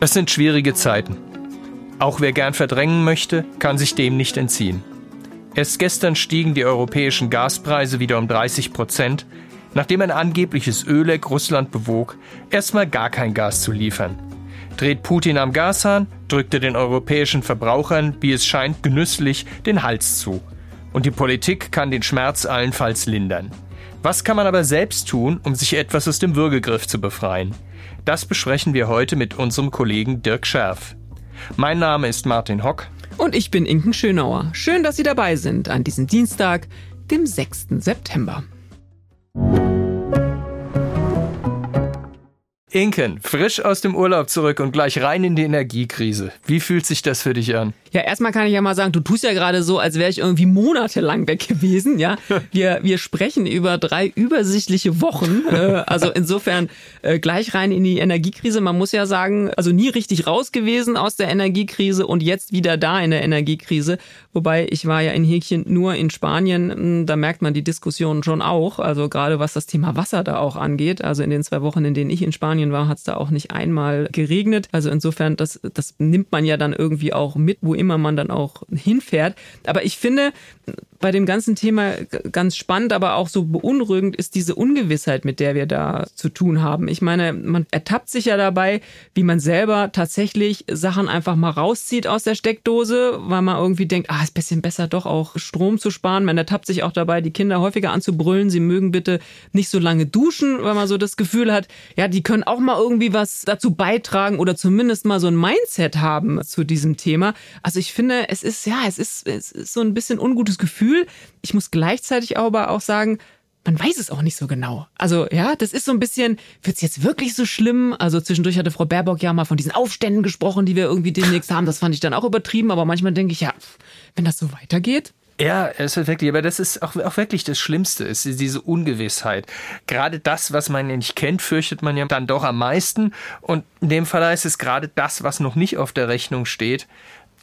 Es sind schwierige Zeiten. Auch wer gern verdrängen möchte, kann sich dem nicht entziehen. Erst gestern stiegen die europäischen Gaspreise wieder um 30 Prozent, nachdem ein angebliches Ölleck Russland bewog, erstmal gar kein Gas zu liefern. Dreht Putin am Gashahn, drückt er den europäischen Verbrauchern, wie es scheint, genüsslich den Hals zu. Und die Politik kann den Schmerz allenfalls lindern. Was kann man aber selbst tun, um sich etwas aus dem Würgegriff zu befreien? Das besprechen wir heute mit unserem Kollegen Dirk Scherf. Mein Name ist Martin Hock. Und ich bin Inken Schönauer. Schön, dass Sie dabei sind an diesem Dienstag, dem 6. September. Inken, frisch aus dem Urlaub zurück und gleich rein in die Energiekrise. Wie fühlt sich das für dich an? Ja, erstmal kann ich ja mal sagen, du tust ja gerade so, als wäre ich irgendwie monatelang weg gewesen. Ja, wir, wir sprechen über drei übersichtliche Wochen. Äh, also insofern äh, gleich rein in die Energiekrise. Man muss ja sagen, also nie richtig raus gewesen aus der Energiekrise und jetzt wieder da in der Energiekrise. Wobei ich war ja in Häkchen nur in Spanien. Hm, da merkt man die Diskussion schon auch. Also gerade was das Thema Wasser da auch angeht. Also in den zwei Wochen, in denen ich in Spanien Spanien war, hat es da auch nicht einmal geregnet. Also insofern, das, das nimmt man ja dann irgendwie auch mit, wo immer man dann auch hinfährt. Aber ich finde, bei dem ganzen Thema ganz spannend, aber auch so beunruhigend ist diese Ungewissheit, mit der wir da zu tun haben. Ich meine, man ertappt sich ja dabei, wie man selber tatsächlich Sachen einfach mal rauszieht aus der Steckdose, weil man irgendwie denkt, ah, ist ein bisschen besser doch auch Strom zu sparen. Man ertappt sich auch dabei, die Kinder häufiger anzubrüllen, sie mögen bitte nicht so lange duschen, weil man so das Gefühl hat, ja, die können auch mal irgendwie was dazu beitragen oder zumindest mal so ein Mindset haben zu diesem Thema. Also ich finde, es ist, ja, es ist, es ist so ein bisschen ungutes Gefühl Gefühl. Ich muss gleichzeitig aber auch sagen, man weiß es auch nicht so genau. Also ja, das ist so ein bisschen, wird es jetzt wirklich so schlimm? Also zwischendurch hatte Frau Baerbock ja mal von diesen Aufständen gesprochen, die wir irgendwie demnächst haben. Das fand ich dann auch übertrieben, aber manchmal denke ich, ja, wenn das so weitergeht. Ja, es ist wirklich, aber das ist auch, auch wirklich das Schlimmste, ist diese Ungewissheit. Gerade das, was man nicht kennt, fürchtet man ja dann doch am meisten. Und in dem Fall heißt es gerade das, was noch nicht auf der Rechnung steht,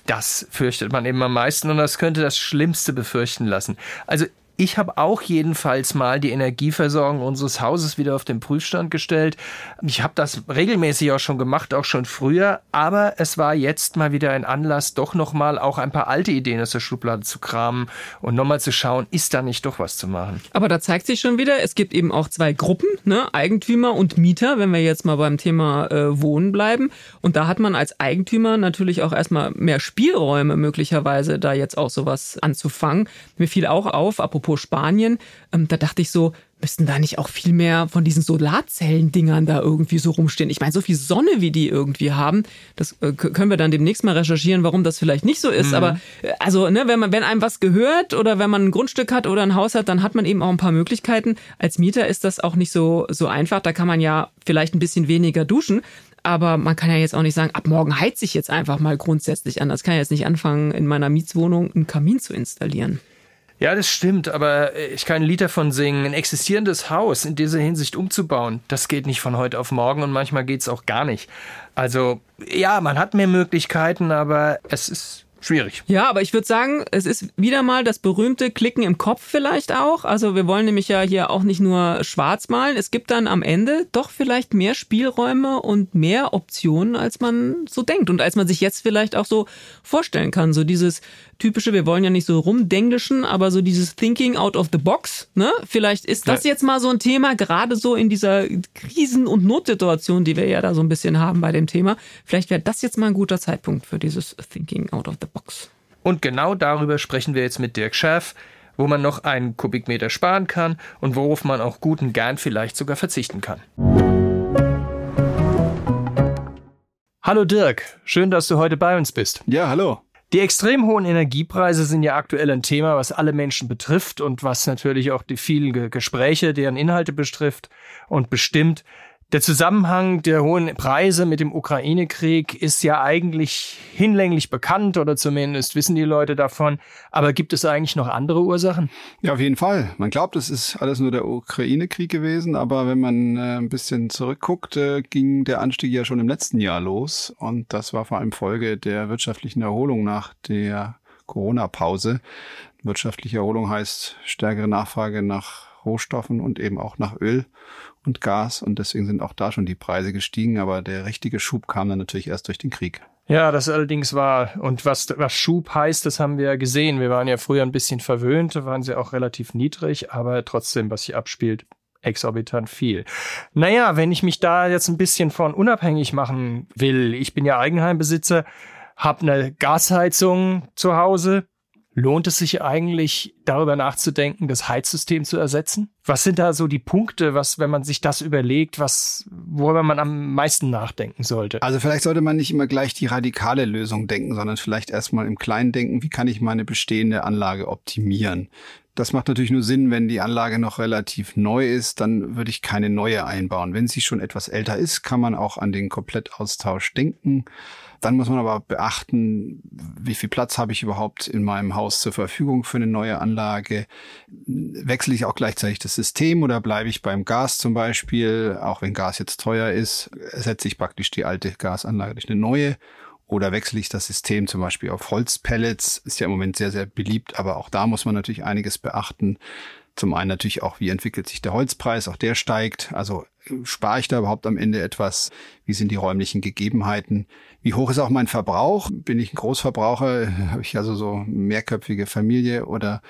das fürchtet man eben am meisten und das könnte das Schlimmste befürchten lassen. Also ich habe auch jedenfalls mal die Energieversorgung unseres Hauses wieder auf den Prüfstand gestellt. Ich habe das regelmäßig auch schon gemacht, auch schon früher, aber es war jetzt mal wieder ein Anlass, doch nochmal auch ein paar alte Ideen aus der Schublade zu kramen und nochmal zu schauen, ist da nicht doch was zu machen. Aber da zeigt sich schon wieder, es gibt eben auch zwei Gruppen, ne? Eigentümer und Mieter, wenn wir jetzt mal beim Thema äh, Wohnen bleiben. Und da hat man als Eigentümer natürlich auch erstmal mehr Spielräume möglicherweise, da jetzt auch sowas anzufangen. Mir fiel auch auf, apropos apropos Spanien, ähm, da dachte ich so, müssten da nicht auch viel mehr von diesen Solarzellen-Dingern da irgendwie so rumstehen? Ich meine, so viel Sonne, wie die irgendwie haben, das äh, können wir dann demnächst mal recherchieren, warum das vielleicht nicht so ist. Mhm. Aber äh, also, ne, wenn man, wenn einem was gehört oder wenn man ein Grundstück hat oder ein Haus hat, dann hat man eben auch ein paar Möglichkeiten. Als Mieter ist das auch nicht so, so einfach. Da kann man ja vielleicht ein bisschen weniger duschen. Aber man kann ja jetzt auch nicht sagen, ab morgen heizt ich jetzt einfach mal grundsätzlich an. Das kann ja jetzt nicht anfangen, in meiner Mietswohnung einen Kamin zu installieren. Ja, das stimmt, aber ich kann ein Lied davon singen. Ein existierendes Haus in dieser Hinsicht umzubauen, das geht nicht von heute auf morgen und manchmal geht's auch gar nicht. Also, ja, man hat mehr Möglichkeiten, aber es ist schwierig. Ja, aber ich würde sagen, es ist wieder mal das berühmte Klicken im Kopf vielleicht auch. Also wir wollen nämlich ja hier auch nicht nur schwarz malen. Es gibt dann am Ende doch vielleicht mehr Spielräume und mehr Optionen, als man so denkt und als man sich jetzt vielleicht auch so vorstellen kann. So dieses typische, wir wollen ja nicht so rumdenglischen, aber so dieses Thinking out of the box, ne? Vielleicht ist das jetzt mal so ein Thema, gerade so in dieser Krisen- und Notsituation, die wir ja da so ein bisschen haben bei dem Thema. Vielleicht wäre das jetzt mal ein guter Zeitpunkt für dieses Thinking out of the box. Und genau darüber sprechen wir jetzt mit Dirk Scherf, wo man noch einen Kubikmeter sparen kann und worauf man auch gut und gern vielleicht sogar verzichten kann. Hallo Dirk, schön, dass du heute bei uns bist. Ja, hallo. Die extrem hohen Energiepreise sind ja aktuell ein Thema, was alle Menschen betrifft und was natürlich auch die vielen Gespräche, deren Inhalte betrifft und bestimmt. Der Zusammenhang der hohen Preise mit dem Ukraine-Krieg ist ja eigentlich hinlänglich bekannt oder zumindest wissen die Leute davon. Aber gibt es eigentlich noch andere Ursachen? Ja, auf jeden Fall. Man glaubt, es ist alles nur der Ukraine-Krieg gewesen, aber wenn man äh, ein bisschen zurückguckt, äh, ging der Anstieg ja schon im letzten Jahr los und das war vor allem Folge der wirtschaftlichen Erholung nach der Corona-Pause. Wirtschaftliche Erholung heißt stärkere Nachfrage nach Rohstoffen und eben auch nach Öl und Gas. Und deswegen sind auch da schon die Preise gestiegen. Aber der richtige Schub kam dann natürlich erst durch den Krieg. Ja, das allerdings war, und was, was Schub heißt, das haben wir ja gesehen. Wir waren ja früher ein bisschen verwöhnt, waren sie auch relativ niedrig, aber trotzdem, was sich abspielt, exorbitant viel. Naja, wenn ich mich da jetzt ein bisschen von unabhängig machen will, ich bin ja Eigenheimbesitzer, habe eine Gasheizung zu Hause, Lohnt es sich eigentlich, darüber nachzudenken, das Heizsystem zu ersetzen? Was sind da so die Punkte, was, wenn man sich das überlegt, was, worüber man am meisten nachdenken sollte? Also vielleicht sollte man nicht immer gleich die radikale Lösung denken, sondern vielleicht erstmal im Kleinen denken, wie kann ich meine bestehende Anlage optimieren? Das macht natürlich nur Sinn, wenn die Anlage noch relativ neu ist, dann würde ich keine neue einbauen. Wenn sie schon etwas älter ist, kann man auch an den Komplettaustausch denken. Dann muss man aber beachten, wie viel Platz habe ich überhaupt in meinem Haus zur Verfügung für eine neue Anlage? Wechsle ich auch gleichzeitig das System oder bleibe ich beim Gas zum Beispiel? Auch wenn Gas jetzt teuer ist, ersetze ich praktisch die alte Gasanlage durch eine neue. Oder wechsle ich das System zum Beispiel auf Holzpellets? Ist ja im Moment sehr, sehr beliebt, aber auch da muss man natürlich einiges beachten. Zum einen natürlich auch, wie entwickelt sich der Holzpreis, auch der steigt. Also spare ich da überhaupt am Ende etwas? Wie sind die räumlichen Gegebenheiten? Wie hoch ist auch mein Verbrauch? Bin ich ein Großverbraucher? Habe ich also so mehrköpfige Familie oder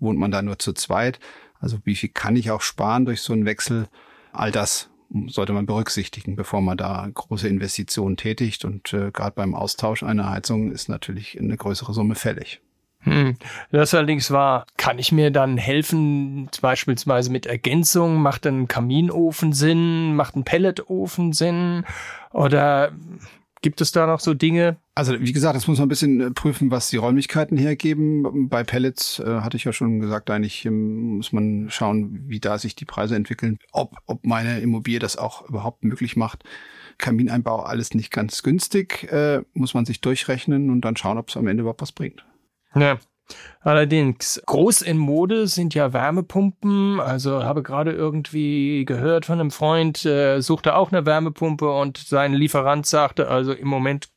wohnt man da nur zu zweit? Also wie viel kann ich auch sparen durch so einen Wechsel? All das sollte man berücksichtigen, bevor man da große Investitionen tätigt. Und äh, gerade beim Austausch einer Heizung ist natürlich eine größere Summe fällig. Hm. Das allerdings war, kann ich mir dann helfen, beispielsweise mit Ergänzung? Macht ein Kaminofen Sinn? Macht ein Pelletofen Sinn? Oder Gibt es da noch so Dinge? Also wie gesagt, das muss man ein bisschen äh, prüfen, was die Räumlichkeiten hergeben. Bei Pellets äh, hatte ich ja schon gesagt, eigentlich ähm, muss man schauen, wie da sich die Preise entwickeln, ob, ob meine Immobilie das auch überhaupt möglich macht. Kamineinbau alles nicht ganz günstig, äh, muss man sich durchrechnen und dann schauen, ob es am Ende überhaupt was bringt. Ja. Allerdings, groß in Mode sind ja Wärmepumpen. Also habe gerade irgendwie gehört von einem Freund, äh, suchte auch eine Wärmepumpe und sein Lieferant sagte, also im Moment,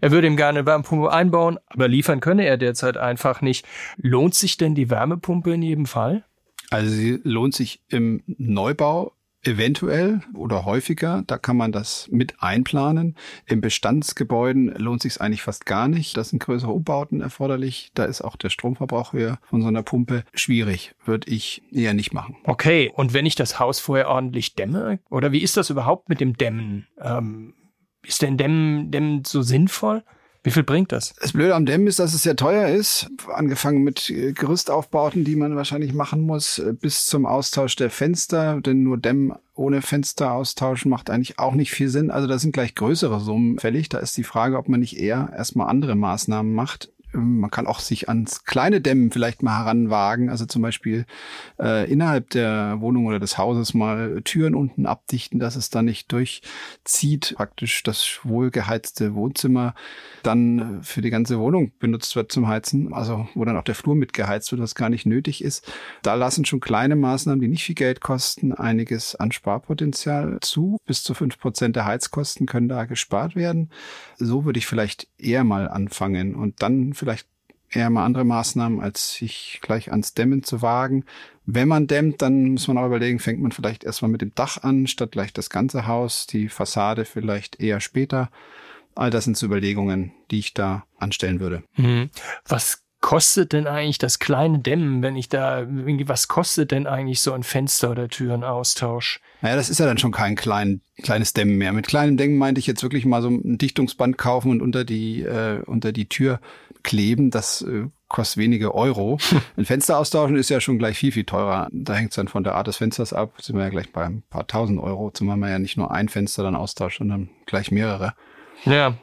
er würde ihm gerne eine Wärmepumpe einbauen, aber liefern könne er derzeit einfach nicht. Lohnt sich denn die Wärmepumpe in jedem Fall? Also sie lohnt sich im Neubau Eventuell oder häufiger, da kann man das mit einplanen. Im Bestandsgebäuden lohnt sich eigentlich fast gar nicht. Da sind größere Umbauten erforderlich. Da ist auch der Stromverbrauch höher von so einer Pumpe. Schwierig, würde ich eher nicht machen. Okay, und wenn ich das Haus vorher ordentlich dämme? Oder wie ist das überhaupt mit dem Dämmen? Ähm, ist denn Dämmen, Dämmen so sinnvoll? Wie viel bringt das? Das Blöde am Dämmen ist, dass es sehr teuer ist. Angefangen mit äh, Gerüstaufbauten, die man wahrscheinlich machen muss, äh, bis zum Austausch der Fenster. Denn nur Dämmen ohne Fenster austauschen macht eigentlich auch nicht viel Sinn. Also da sind gleich größere Summen fällig. Da ist die Frage, ob man nicht eher erstmal andere Maßnahmen macht. Ähm, man kann auch sich ans kleine Dämmen vielleicht mal heranwagen, also zum Beispiel äh, innerhalb der Wohnung oder des Hauses mal Türen unten abdichten, dass es dann nicht durchzieht, praktisch das wohlgeheizte Wohnzimmer dann für die ganze Wohnung benutzt wird zum Heizen, also wo dann auch der Flur mitgeheizt wird, was gar nicht nötig ist. Da lassen schon kleine Maßnahmen, die nicht viel Geld kosten, einiges an Sparpotenzial zu. Bis zu fünf Prozent der Heizkosten können da gespart werden. So würde ich vielleicht eher mal anfangen und dann vielleicht eher mal andere Maßnahmen, als sich gleich ans Dämmen zu wagen. Wenn man dämmt, dann muss man auch überlegen, fängt man vielleicht erstmal mit dem Dach an, statt gleich das ganze Haus, die Fassade vielleicht eher später. All das sind so Überlegungen, die ich da anstellen würde. Mhm. Was kostet denn eigentlich das kleine Dämmen, wenn ich da, was kostet denn eigentlich so ein Fenster- oder Türenaustausch? Naja, das ist ja dann schon kein klein, kleines Dämmen mehr. Mit kleinem Dämmen meinte ich jetzt wirklich mal so ein Dichtungsband kaufen und unter die, äh, unter die Tür kleben. Das äh, kostet wenige Euro. Ein Fenster austauschen ist ja schon gleich viel, viel teurer. Da hängt es dann von der Art des Fensters ab. Sind wir ja gleich bei ein paar tausend Euro, zumal man ja nicht nur ein Fenster dann austauscht, sondern gleich mehrere. Ja.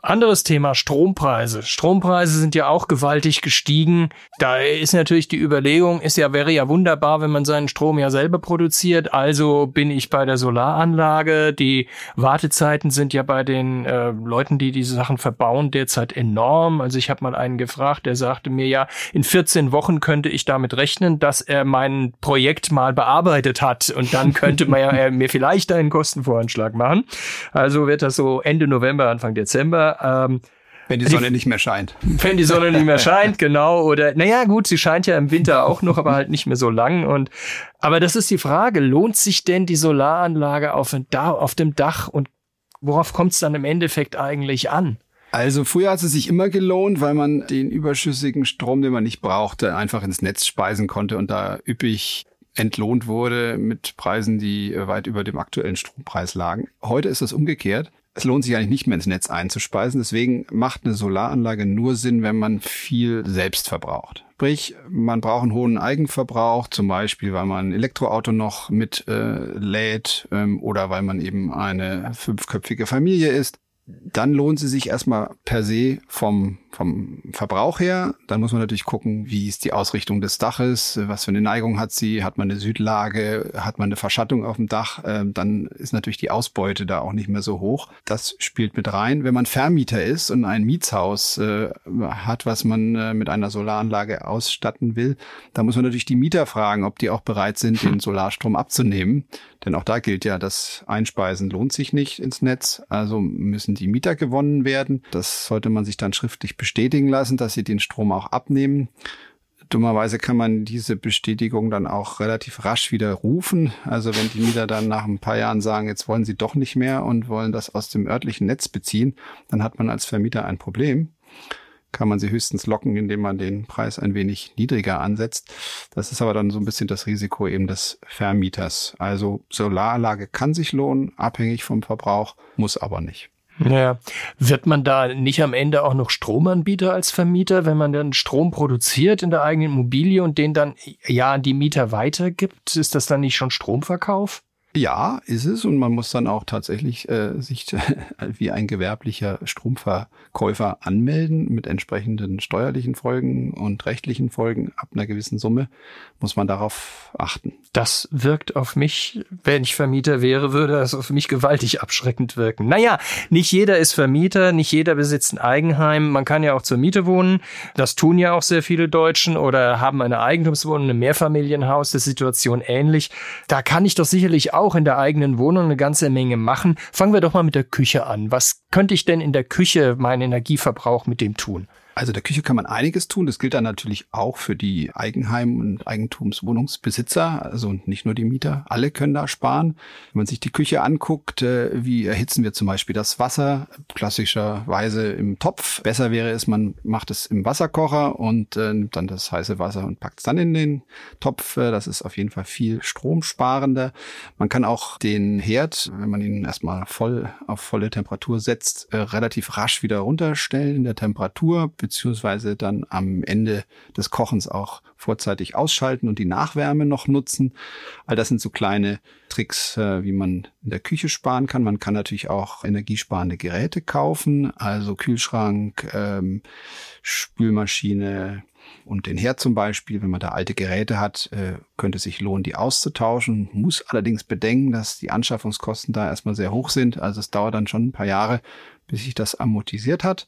Anderes Thema, Strompreise. Strompreise sind ja auch gewaltig gestiegen. Da ist natürlich die Überlegung, ist ja, wäre ja wunderbar, wenn man seinen Strom ja selber produziert. Also bin ich bei der Solaranlage. Die Wartezeiten sind ja bei den äh, Leuten, die diese Sachen verbauen, derzeit enorm. Also ich habe mal einen gefragt, der sagte mir ja, in 14 Wochen könnte ich damit rechnen, dass er mein Projekt mal bearbeitet hat. Und dann könnte man ja äh, mir vielleicht einen Kostenvoranschlag machen. Also wird das so Ende November, Anfang Dezember ähm, Wenn die Sonne die, nicht mehr scheint. Wenn die Sonne nicht mehr scheint, genau. Oder, naja, gut, sie scheint ja im Winter auch noch, aber halt nicht mehr so lang. Und, aber das ist die Frage, lohnt sich denn die Solaranlage auf, auf dem Dach und worauf kommt es dann im Endeffekt eigentlich an? Also früher hat es sich immer gelohnt, weil man den überschüssigen Strom, den man nicht brauchte, einfach ins Netz speisen konnte und da üppig entlohnt wurde mit Preisen, die weit über dem aktuellen Strompreis lagen. Heute ist das umgekehrt. Es lohnt sich eigentlich nicht mehr ins Netz einzuspeisen. Deswegen macht eine Solaranlage nur Sinn, wenn man viel selbst verbraucht. Sprich, man braucht einen hohen Eigenverbrauch, zum Beispiel, weil man ein Elektroauto noch mit äh, lädt ähm, oder weil man eben eine fünfköpfige Familie ist dann lohnt sie sich erstmal per se vom, vom Verbrauch her. Dann muss man natürlich gucken, wie ist die Ausrichtung des Daches, was für eine Neigung hat sie, hat man eine Südlage, hat man eine Verschattung auf dem Dach, ähm, dann ist natürlich die Ausbeute da auch nicht mehr so hoch. Das spielt mit rein. Wenn man Vermieter ist und ein Mietshaus äh, hat, was man äh, mit einer Solaranlage ausstatten will, dann muss man natürlich die Mieter fragen, ob die auch bereit sind, den Solarstrom abzunehmen. Denn auch da gilt ja, das Einspeisen lohnt sich nicht ins Netz. Also müssen die Mieter gewonnen werden. Das sollte man sich dann schriftlich bestätigen lassen, dass sie den Strom auch abnehmen. Dummerweise kann man diese Bestätigung dann auch relativ rasch wieder rufen. Also wenn die Mieter dann nach ein paar Jahren sagen, jetzt wollen sie doch nicht mehr und wollen das aus dem örtlichen Netz beziehen, dann hat man als Vermieter ein Problem kann man sie höchstens locken, indem man den Preis ein wenig niedriger ansetzt. Das ist aber dann so ein bisschen das Risiko eben des Vermieters. Also Solaranlage kann sich lohnen, abhängig vom Verbrauch, muss aber nicht. Ja, wird man da nicht am Ende auch noch Stromanbieter als Vermieter, wenn man dann Strom produziert in der eigenen Immobilie und den dann ja an die Mieter weitergibt? Ist das dann nicht schon Stromverkauf? Ja, ist es und man muss dann auch tatsächlich äh, sich wie ein gewerblicher Stromverkäufer anmelden mit entsprechenden steuerlichen Folgen und rechtlichen Folgen. Ab einer gewissen Summe muss man darauf achten. Das wirkt auf mich, wenn ich Vermieter wäre, würde das auf mich gewaltig abschreckend wirken. Naja, nicht jeder ist Vermieter, nicht jeder besitzt ein Eigenheim. Man kann ja auch zur Miete wohnen. Das tun ja auch sehr viele Deutschen oder haben eine Eigentumswohnung, ein Mehrfamilienhaus, das Situation ähnlich. Da kann ich doch sicherlich auch in der eigenen Wohnung eine ganze Menge machen. Fangen wir doch mal mit der Küche an. Was könnte ich denn in der Küche meinen Energieverbrauch mit dem tun? Also der Küche kann man einiges tun. Das gilt dann natürlich auch für die Eigenheim- und Eigentumswohnungsbesitzer, also nicht nur die Mieter. Alle können da sparen. Wenn man sich die Küche anguckt, äh, wie erhitzen wir zum Beispiel das Wasser? Klassischerweise im Topf. Besser wäre es, man macht es im Wasserkocher und äh, nimmt dann das heiße Wasser und packt es dann in den Topf. Äh, das ist auf jeden Fall viel stromsparender. Man kann auch den Herd, wenn man ihn erstmal voll auf volle Temperatur setzt, relativ rasch wieder runterstellen in der Temperatur beziehungsweise dann am Ende des Kochens auch vorzeitig ausschalten und die Nachwärme noch nutzen. All das sind so kleine Tricks, äh, wie man in der Küche sparen kann. Man kann natürlich auch energiesparende Geräte kaufen, also Kühlschrank, ähm, Spülmaschine, und den Herd zum Beispiel, wenn man da alte Geräte hat, äh, könnte es sich lohnen, die auszutauschen. Muss allerdings bedenken, dass die Anschaffungskosten da erstmal sehr hoch sind. Also es dauert dann schon ein paar Jahre, bis sich das amortisiert hat.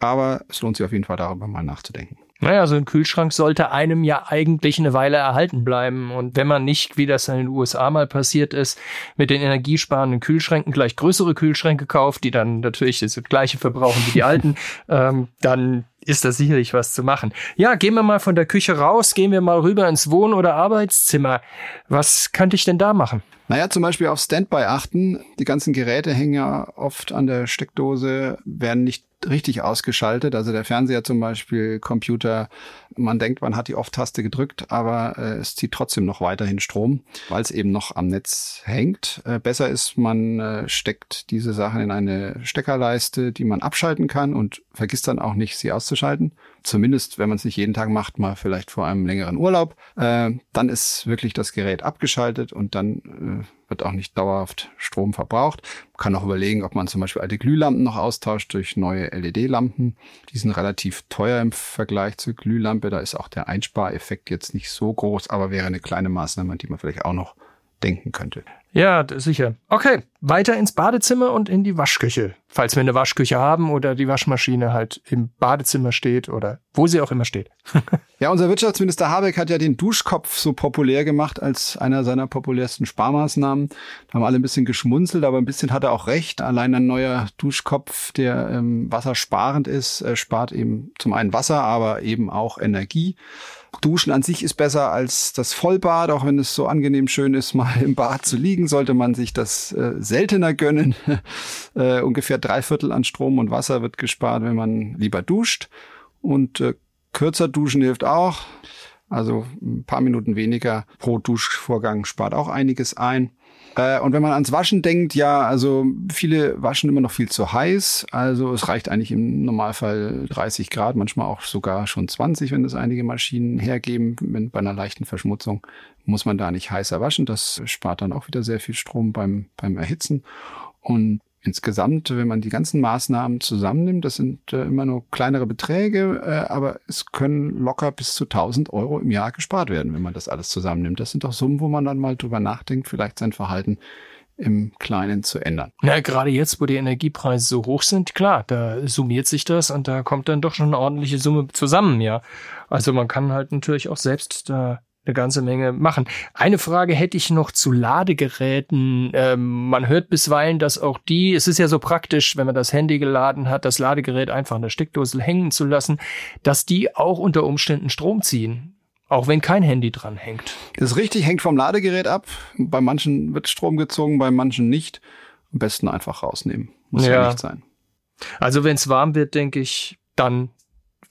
Aber es lohnt sich auf jeden Fall darüber mal nachzudenken. Naja, so ein Kühlschrank sollte einem ja eigentlich eine Weile erhalten bleiben. Und wenn man nicht, wie das in den USA mal passiert ist, mit den energiesparenden Kühlschränken gleich größere Kühlschränke kauft, die dann natürlich das gleiche verbrauchen wie die alten, ähm, dann ist da sicherlich was zu machen. Ja, gehen wir mal von der Küche raus, gehen wir mal rüber ins Wohn- oder Arbeitszimmer. Was könnte ich denn da machen? Naja, zum Beispiel auf Standby achten. Die ganzen Geräte hängen ja oft an der Steckdose, werden nicht richtig ausgeschaltet. Also der Fernseher zum Beispiel, Computer, man denkt, man hat die Off-Taste gedrückt, aber äh, es zieht trotzdem noch weiterhin Strom, weil es eben noch am Netz hängt. Äh, besser ist, man äh, steckt diese Sachen in eine Steckerleiste, die man abschalten kann und vergisst dann auch nicht, sie auszuschalten. Zumindest, wenn man es nicht jeden Tag macht, mal vielleicht vor einem längeren Urlaub. Äh, dann ist wirklich das Gerät abgeschaltet und dann äh, wird auch nicht dauerhaft Strom verbraucht. Man kann auch überlegen, ob man zum Beispiel alte Glühlampen noch austauscht durch neue LED-Lampen. Die sind relativ teuer im Vergleich zur Glühlampe. Da ist auch der Einspareffekt jetzt nicht so groß, aber wäre eine kleine Maßnahme, an die man vielleicht auch noch denken könnte. Ja, sicher. Okay, weiter ins Badezimmer und in die Waschküche. Falls wir eine Waschküche haben oder die Waschmaschine halt im Badezimmer steht oder wo sie auch immer steht. ja, unser Wirtschaftsminister Habeck hat ja den Duschkopf so populär gemacht als einer seiner populärsten Sparmaßnahmen. Da haben alle ein bisschen geschmunzelt, aber ein bisschen hat er auch recht. Allein ein neuer Duschkopf, der ähm, wassersparend ist, äh, spart eben zum einen Wasser, aber eben auch Energie. Duschen an sich ist besser als das Vollbad, auch wenn es so angenehm schön ist, mal im Bad zu liegen, sollte man sich das äh, seltener gönnen. äh, ungefähr drei Viertel an Strom und Wasser wird gespart, wenn man lieber duscht. Und äh, kürzer duschen hilft auch. Also ein paar Minuten weniger pro Duschvorgang spart auch einiges ein. Äh, und wenn man ans Waschen denkt, ja, also viele waschen immer noch viel zu heiß. Also es reicht eigentlich im Normalfall 30 Grad, manchmal auch sogar schon 20, wenn das einige Maschinen hergeben. Bei einer leichten Verschmutzung muss man da nicht heißer waschen. Das spart dann auch wieder sehr viel Strom beim, beim Erhitzen. Und insgesamt, wenn man die ganzen Maßnahmen zusammennimmt, das sind äh, immer nur kleinere Beträge, äh, aber es können locker bis zu 1000 Euro im Jahr gespart werden, wenn man das alles zusammennimmt. Das sind doch Summen, wo man dann mal drüber nachdenkt, vielleicht sein Verhalten im Kleinen zu ändern. Na, gerade jetzt, wo die Energiepreise so hoch sind, klar, da summiert sich das und da kommt dann doch schon eine ordentliche Summe zusammen, ja. Also man kann halt natürlich auch selbst da eine ganze Menge machen. Eine Frage hätte ich noch zu Ladegeräten. Ähm, man hört bisweilen, dass auch die, es ist ja so praktisch, wenn man das Handy geladen hat, das Ladegerät einfach in der Steckdose hängen zu lassen, dass die auch unter Umständen Strom ziehen. Auch wenn kein Handy dran hängt. Das ist richtig, hängt vom Ladegerät ab. Bei manchen wird Strom gezogen, bei manchen nicht. Am besten einfach rausnehmen. Muss ja, ja nicht sein. Also wenn es warm wird, denke ich, dann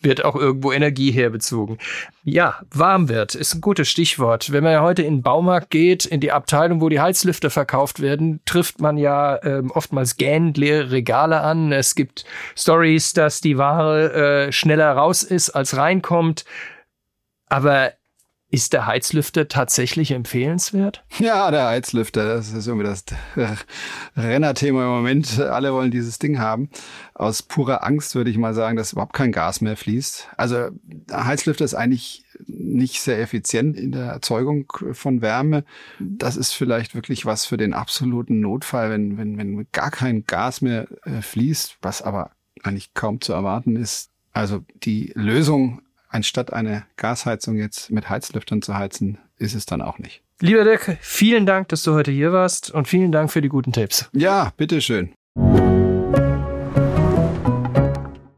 wird auch irgendwo Energie herbezogen. Ja, warm wird ist ein gutes Stichwort. Wenn man ja heute in den Baumarkt geht, in die Abteilung, wo die Heizlüfter verkauft werden, trifft man ja ähm, oftmals gähnend leere Regale an. Es gibt Stories, dass die Ware äh, schneller raus ist, als reinkommt. Aber ist der Heizlüfter tatsächlich empfehlenswert? Ja, der Heizlüfter, das ist irgendwie das Rennerthema im Moment. Alle wollen dieses Ding haben. Aus purer Angst würde ich mal sagen, dass überhaupt kein Gas mehr fließt. Also Heizlüfter ist eigentlich nicht sehr effizient in der Erzeugung von Wärme. Das ist vielleicht wirklich was für den absoluten Notfall, wenn, wenn, wenn gar kein Gas mehr äh, fließt, was aber eigentlich kaum zu erwarten ist. Also die Lösung anstatt eine Gasheizung jetzt mit Heizlüftern zu heizen, ist es dann auch nicht. Lieber Dirk, vielen Dank, dass du heute hier warst und vielen Dank für die guten Tipps. Ja, bitteschön.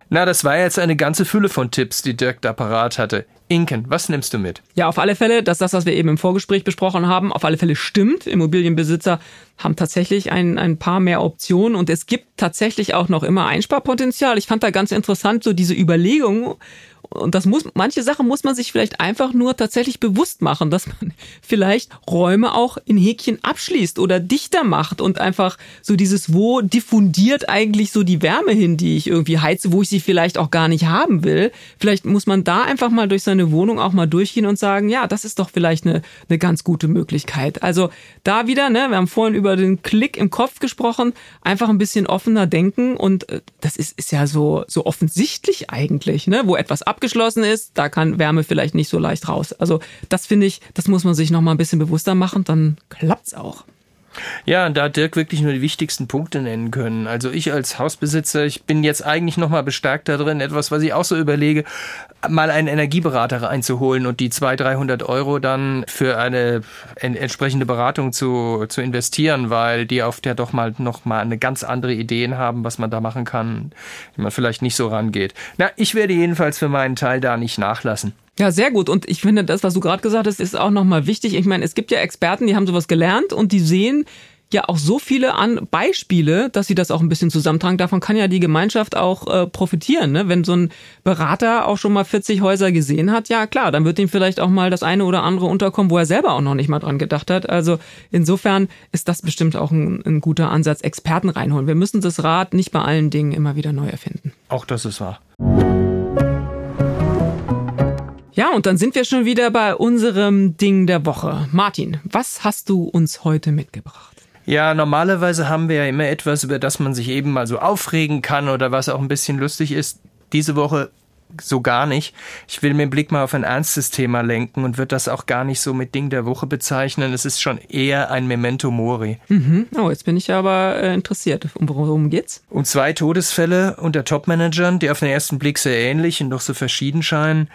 Na, das war jetzt eine ganze Fülle von Tipps, die Dirk da parat hatte. Inken, was nimmst du mit? Ja, auf alle Fälle, dass das, was wir eben im Vorgespräch besprochen haben, auf alle Fälle stimmt. Immobilienbesitzer haben tatsächlich ein, ein paar mehr Optionen und es gibt tatsächlich auch noch immer Einsparpotenzial. Ich fand da ganz interessant so diese Überlegung und das muss, manche Sachen muss man sich vielleicht einfach nur tatsächlich bewusst machen, dass man vielleicht Räume auch in Häkchen abschließt oder dichter macht und einfach so dieses, wo diffundiert eigentlich so die Wärme hin, die ich irgendwie heize, wo ich sie vielleicht auch gar nicht haben will. Vielleicht muss man da einfach mal durch seine Wohnung auch mal durchgehen und sagen, ja, das ist doch vielleicht eine, eine ganz gute Möglichkeit. Also da wieder, ne, wir haben vorhin über den Klick im Kopf gesprochen, einfach ein bisschen offener denken und äh, das ist, ist ja so, so offensichtlich eigentlich, ne, wo etwas abgeschlossen ist, da kann Wärme vielleicht nicht so leicht raus. Also das finde ich, das muss man sich noch mal ein bisschen bewusster machen, dann klappt's auch. Ja, da hat Dirk wirklich nur die wichtigsten Punkte nennen können. Also ich als Hausbesitzer, ich bin jetzt eigentlich noch mal bestärkt darin, etwas, was ich auch so überlege, mal einen Energieberater einzuholen und die 200, 300 Euro dann für eine entsprechende Beratung zu, zu investieren, weil die auf der doch mal noch mal eine ganz andere Ideen haben, was man da machen kann, wie man vielleicht nicht so rangeht. Na, ich werde jedenfalls für meinen Teil da nicht nachlassen. Ja, sehr gut. Und ich finde, das, was du gerade gesagt hast, ist auch nochmal wichtig. Ich meine, es gibt ja Experten, die haben sowas gelernt und die sehen ja auch so viele an Beispiele, dass sie das auch ein bisschen zusammentragen. Davon kann ja die Gemeinschaft auch äh, profitieren. Ne? Wenn so ein Berater auch schon mal 40 Häuser gesehen hat, ja klar, dann wird ihm vielleicht auch mal das eine oder andere unterkommen, wo er selber auch noch nicht mal dran gedacht hat. Also insofern ist das bestimmt auch ein, ein guter Ansatz, Experten reinholen. Wir müssen das Rad nicht bei allen Dingen immer wieder neu erfinden. Auch das ist wahr. Ja, und dann sind wir schon wieder bei unserem Ding der Woche. Martin, was hast du uns heute mitgebracht? Ja, normalerweise haben wir ja immer etwas, über das man sich eben mal so aufregen kann oder was auch ein bisschen lustig ist. Diese Woche so gar nicht. Ich will den Blick mal auf ein ernstes Thema lenken und würde das auch gar nicht so mit Ding der Woche bezeichnen. Es ist schon eher ein Memento Mori. Mhm. Oh, jetzt bin ich aber äh, interessiert. Um worum geht's? Um zwei Todesfälle unter Topmanagern, die auf den ersten Blick sehr ähnlich und doch so verschieden scheinen.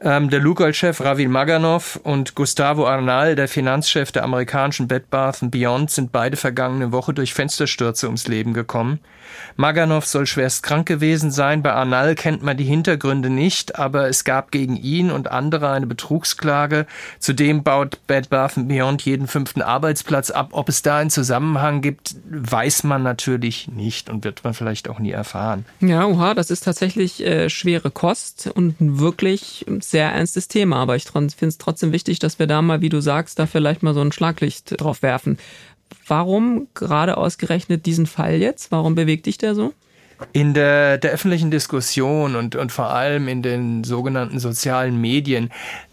Ähm, der Lukoil-Chef Ravil Maganov und Gustavo Arnal, der Finanzchef der amerikanischen Bed Bath Beyond, sind beide vergangene Woche durch Fensterstürze ums Leben gekommen. Maganov soll schwerst krank gewesen sein. Bei Arnal kennt man die Hintergründe nicht, aber es gab gegen ihn und andere eine Betrugsklage. Zudem baut Bed Bath Beyond jeden fünften Arbeitsplatz ab. Ob es da einen Zusammenhang gibt, weiß man natürlich nicht und wird man vielleicht auch nie erfahren. Ja, oha, das ist tatsächlich äh, schwere Kost und ein wirklich sehr ernstes Thema. Aber ich finde es trotzdem wichtig, dass wir da mal, wie du sagst, da vielleicht mal so ein Schlaglicht drauf werfen. Warum gerade ausgerechnet diesen Fall jetzt? Warum bewegt dich der so? In der, der öffentlichen Diskussion und, und vor allem in den sogenannten sozialen Medien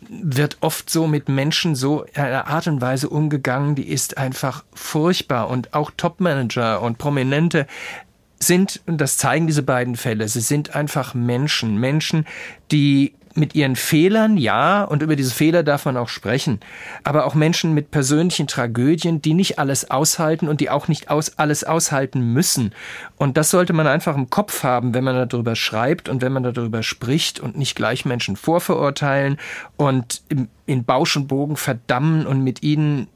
wird oft so mit Menschen so in einer Art und Weise umgegangen, die ist einfach furchtbar. Und auch Topmanager und Prominente sind, und das zeigen diese beiden Fälle, sie sind einfach Menschen. Menschen, die mit ihren Fehlern, ja, und über diese Fehler darf man auch sprechen, aber auch Menschen mit persönlichen Tragödien, die nicht alles aushalten und die auch nicht aus, alles aushalten müssen. Und das sollte man einfach im Kopf haben, wenn man darüber schreibt und wenn man darüber spricht und nicht gleich Menschen vorverurteilen und in Bausch und Bogen verdammen und mit ihnen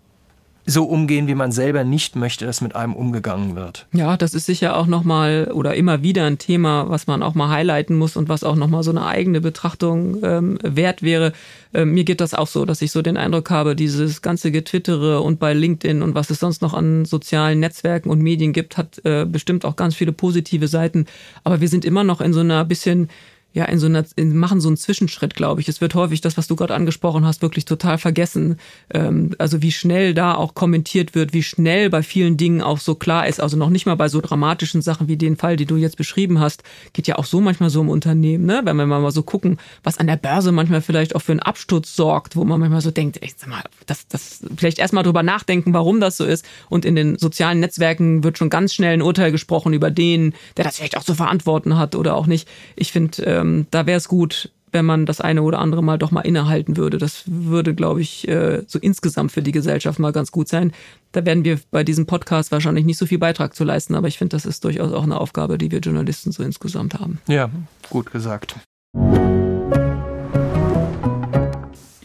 so umgehen, wie man selber nicht möchte, dass mit einem umgegangen wird. Ja, das ist sicher auch nochmal oder immer wieder ein Thema, was man auch mal highlighten muss und was auch nochmal so eine eigene Betrachtung ähm, wert wäre. Ähm, mir geht das auch so, dass ich so den Eindruck habe, dieses ganze Getwittere und bei LinkedIn und was es sonst noch an sozialen Netzwerken und Medien gibt, hat äh, bestimmt auch ganz viele positive Seiten. Aber wir sind immer noch in so einer bisschen ja in so einer, in, machen so einen Zwischenschritt, glaube ich. Es wird häufig das, was du gerade angesprochen hast, wirklich total vergessen. Ähm, also wie schnell da auch kommentiert wird, wie schnell bei vielen Dingen auch so klar ist. Also noch nicht mal bei so dramatischen Sachen wie den Fall, den du jetzt beschrieben hast, geht ja auch so manchmal so im Unternehmen, ne? Wenn wir mal so gucken, was an der Börse manchmal vielleicht auch für einen Absturz sorgt, wo man manchmal so denkt, ey, sag mal, das, das vielleicht erstmal drüber nachdenken, warum das so ist. Und in den sozialen Netzwerken wird schon ganz schnell ein Urteil gesprochen über den, der das vielleicht auch zu verantworten hat oder auch nicht. Ich finde, ähm, da wäre es gut, wenn man das eine oder andere mal doch mal innehalten würde. Das würde, glaube ich, äh, so insgesamt für die Gesellschaft mal ganz gut sein. Da werden wir bei diesem Podcast wahrscheinlich nicht so viel Beitrag zu leisten, aber ich finde, das ist durchaus auch eine Aufgabe, die wir Journalisten so insgesamt haben. Ja, gut gesagt.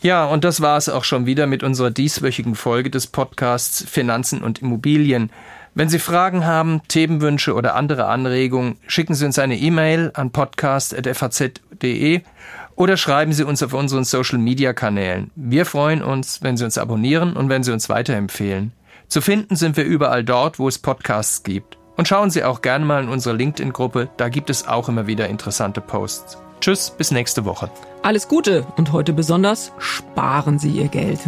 Ja, und das war es auch schon wieder mit unserer dieswöchigen Folge des Podcasts Finanzen und Immobilien. Wenn Sie Fragen haben, Themenwünsche oder andere Anregungen, schicken Sie uns eine E-Mail an podcast.faz.de oder schreiben Sie uns auf unseren Social-Media-Kanälen. Wir freuen uns, wenn Sie uns abonnieren und wenn Sie uns weiterempfehlen. Zu finden sind wir überall dort, wo es Podcasts gibt. Und schauen Sie auch gerne mal in unsere LinkedIn-Gruppe, da gibt es auch immer wieder interessante Posts. Tschüss, bis nächste Woche. Alles Gute und heute besonders sparen Sie Ihr Geld.